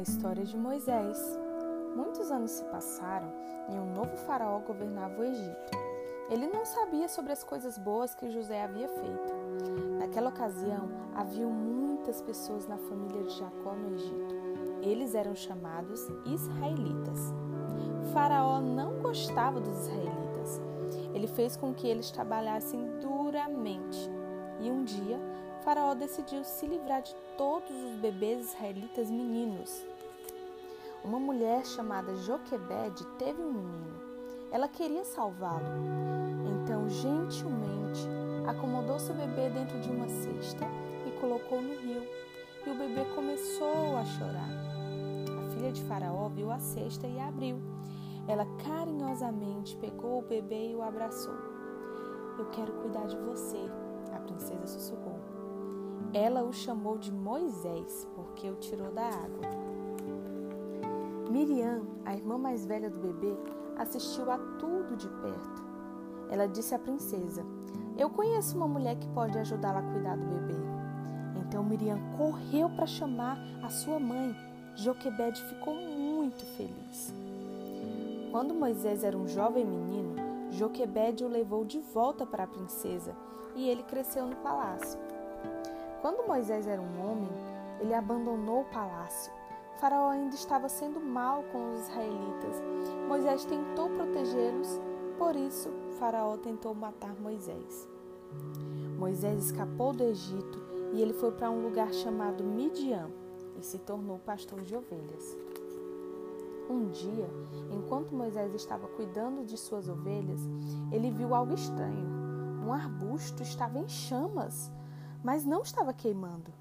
História de Moisés. Muitos anos se passaram e um novo faraó governava o Egito. Ele não sabia sobre as coisas boas que José havia feito. Naquela ocasião, havia muitas pessoas na família de Jacó no Egito. Eles eram chamados israelitas. O faraó não gostava dos israelitas. Ele fez com que eles trabalhassem duramente. E um dia, Faraó decidiu se livrar de todos os bebês israelitas meninos. Uma mulher chamada Joquebede teve um menino. Ela queria salvá-lo. Então, gentilmente, acomodou seu bebê dentro de uma cesta e colocou no rio. E o bebê começou a chorar. A filha de Faraó viu a cesta e a abriu. Ela carinhosamente pegou o bebê e o abraçou. Eu quero cuidar de você. Ela o chamou de Moisés, porque o tirou da água. Miriam, a irmã mais velha do bebê, assistiu a tudo de perto. Ela disse à princesa: Eu conheço uma mulher que pode ajudá-la a cuidar do bebê. Então Miriam correu para chamar a sua mãe. Joquebede ficou muito feliz. Quando Moisés era um jovem menino, Joquebede o levou de volta para a princesa e ele cresceu no palácio. Quando Moisés era um homem, ele abandonou o palácio. O faraó ainda estava sendo mal com os israelitas. Moisés tentou protegê-los, por isso Faraó tentou matar Moisés. Moisés escapou do Egito e ele foi para um lugar chamado Midian e se tornou pastor de ovelhas. Um dia, enquanto Moisés estava cuidando de suas ovelhas, ele viu algo estranho. Um arbusto estava em chamas mas não estava queimando.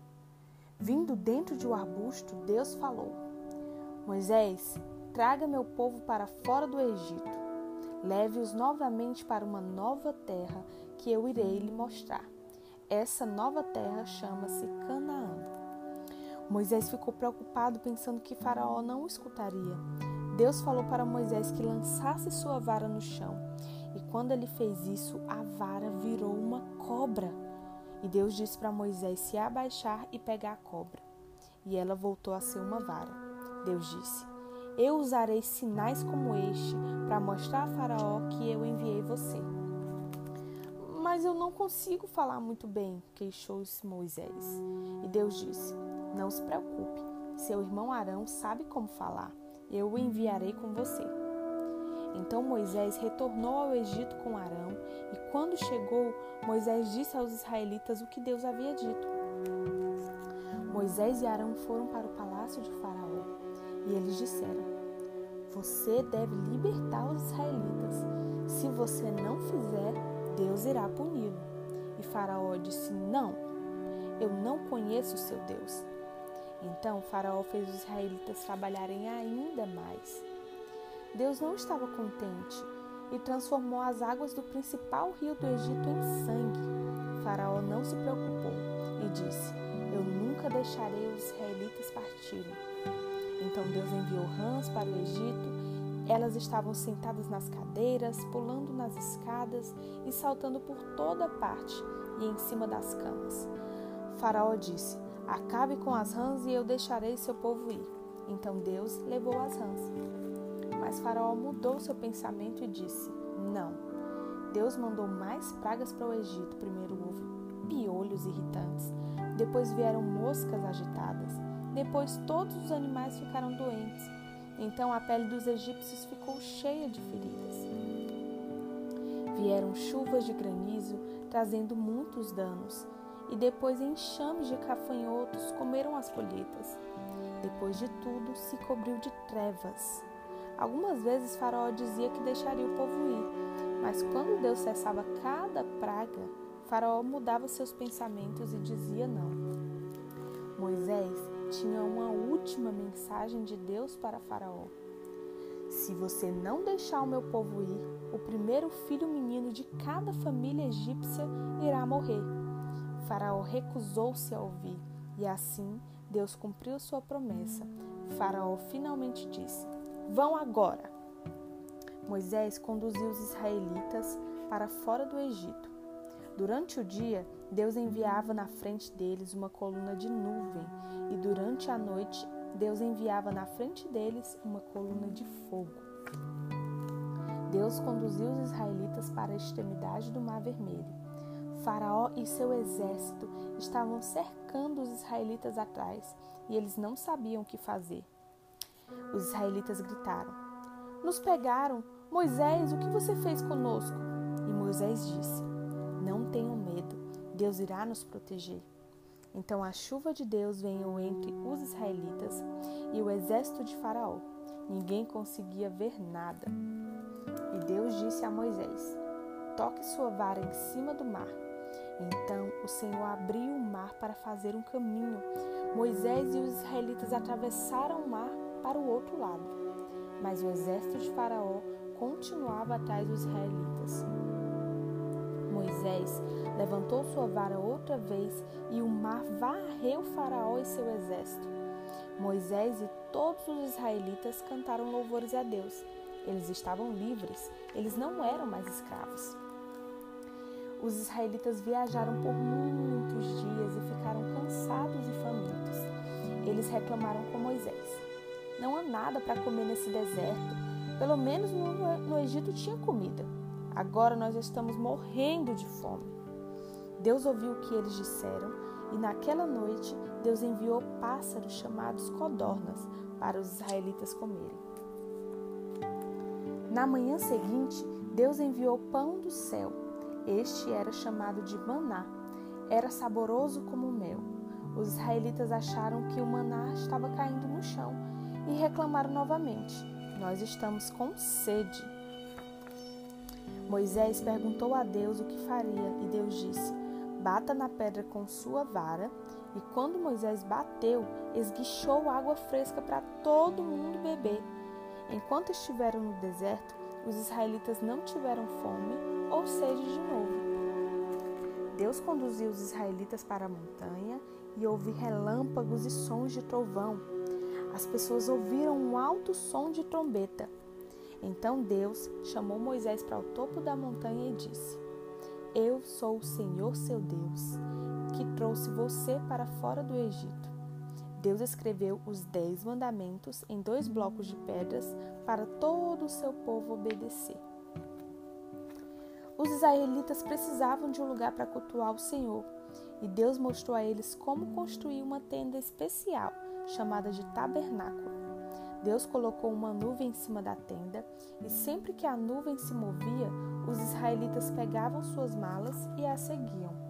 Vindo dentro de um arbusto, Deus falou: Moisés, traga meu povo para fora do Egito. Leve-os novamente para uma nova terra que eu irei lhe mostrar. Essa nova terra chama-se Canaã. Moisés ficou preocupado, pensando que Faraó não o escutaria. Deus falou para Moisés que lançasse sua vara no chão. E quando ele fez isso, a vara virou uma cobra. E Deus disse para Moisés se abaixar e pegar a cobra. E ela voltou a ser uma vara. Deus disse: Eu usarei sinais como este para mostrar a Faraó que eu enviei você. Mas eu não consigo falar muito bem, queixou-se Moisés. E Deus disse: Não se preocupe, seu irmão Arão sabe como falar. Eu o enviarei com você. Então Moisés retornou ao Egito com Arão, e quando chegou, Moisés disse aos israelitas o que Deus havia dito. Moisés e Arão foram para o palácio de Faraó, e eles disseram: Você deve libertar os israelitas. Se você não fizer, Deus irá puni-lo. E Faraó disse: Não, eu não conheço o seu Deus. Então Faraó fez os israelitas trabalharem ainda mais. Deus não estava contente e transformou as águas do principal rio do Egito em sangue. Faraó não se preocupou e disse: Eu nunca deixarei os israelitas partirem. Então Deus enviou rãs para o Egito. Elas estavam sentadas nas cadeiras, pulando nas escadas e saltando por toda parte e em cima das camas. Faraó disse: Acabe com as rãs e eu deixarei seu povo ir. Então Deus levou as rãs. Mas Faraó mudou seu pensamento e disse: Não. Deus mandou mais pragas para o Egito. Primeiro houve piolhos irritantes, depois vieram moscas agitadas, depois todos os animais ficaram doentes. Então a pele dos egípcios ficou cheia de feridas. Vieram chuvas de granizo, trazendo muitos danos, e depois enxames de cafanhotos comeram as colheitas. Depois de tudo, se cobriu de trevas. Algumas vezes Faraó dizia que deixaria o povo ir, mas quando Deus cessava cada praga, Faraó mudava seus pensamentos e dizia não. Moisés tinha uma última mensagem de Deus para Faraó. Se você não deixar o meu povo ir, o primeiro filho menino de cada família egípcia irá morrer. Faraó recusou-se a ouvir, e assim Deus cumpriu sua promessa. Faraó finalmente disse: Vão agora! Moisés conduziu os israelitas para fora do Egito. Durante o dia, Deus enviava na frente deles uma coluna de nuvem, e durante a noite, Deus enviava na frente deles uma coluna de fogo. Deus conduziu os israelitas para a extremidade do Mar Vermelho. Faraó e seu exército estavam cercando os israelitas atrás e eles não sabiam o que fazer. Os israelitas gritaram: Nos pegaram! Moisés, o que você fez conosco? E Moisés disse: Não tenham medo, Deus irá nos proteger. Então a chuva de Deus veio entre os israelitas e o exército de Faraó. Ninguém conseguia ver nada. E Deus disse a Moisés: Toque sua vara em cima do mar. Então o Senhor abriu o mar para fazer um caminho. Moisés e os israelitas atravessaram o mar para o outro lado. Mas o exército de Faraó continuava atrás dos israelitas. Moisés levantou sua vara outra vez e o mar varreu Faraó e seu exército. Moisés e todos os israelitas cantaram louvores a Deus. Eles estavam livres, eles não eram mais escravos. Os israelitas viajaram por muitos dias e ficaram cansados e famintos. Eles reclamaram com Moisés: Não há nada para comer nesse deserto pelo menos no, no Egito tinha comida. Agora nós estamos morrendo de fome. Deus ouviu o que eles disseram e naquela noite Deus enviou pássaros chamados codornas para os israelitas comerem. Na manhã seguinte, Deus enviou pão do céu. Este era chamado de maná. Era saboroso como mel. Os israelitas acharam que o maná estava caindo no chão e reclamaram novamente. Nós estamos com sede. Moisés perguntou a Deus o que faria e Deus disse: Bata na pedra com sua vara. E quando Moisés bateu, esguichou água fresca para todo mundo beber. Enquanto estiveram no deserto, os israelitas não tiveram fome ou sede de novo. Deus conduziu os israelitas para a montanha e houve relâmpagos e sons de trovão as pessoas ouviram um alto som de trombeta. Então Deus chamou Moisés para o topo da montanha e disse: Eu sou o Senhor seu Deus, que trouxe você para fora do Egito. Deus escreveu os dez mandamentos em dois blocos de pedras para todo o seu povo obedecer. Os israelitas precisavam de um lugar para cultuar o Senhor, e Deus mostrou a eles como construir uma tenda especial chamada de tabernáculo. Deus colocou uma nuvem em cima da tenda e sempre que a nuvem se movia, os israelitas pegavam suas malas e a seguiam.